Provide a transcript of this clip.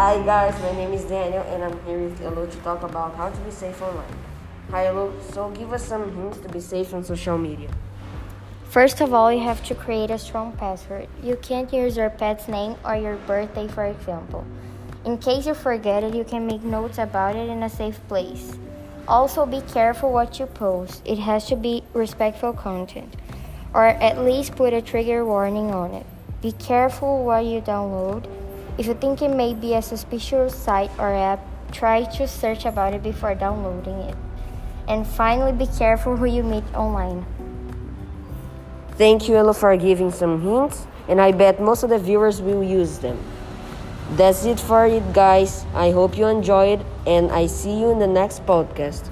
Hi guys, my name is Daniel and I'm here with Elo to talk about how to be safe online. Hi Elo, so give us some hints to be safe on social media. First of all, you have to create a strong password. You can't use your pet's name or your birthday, for example. In case you forget it, you can make notes about it in a safe place. Also, be careful what you post. It has to be respectful content, or at least put a trigger warning on it. Be careful what you download. If you think it may be a suspicious site or app, try to search about it before downloading it. And finally, be careful who you meet online. Thank you Elo for giving some hints and I bet most of the viewers will use them. That's it for it guys. I hope you enjoyed and I see you in the next podcast.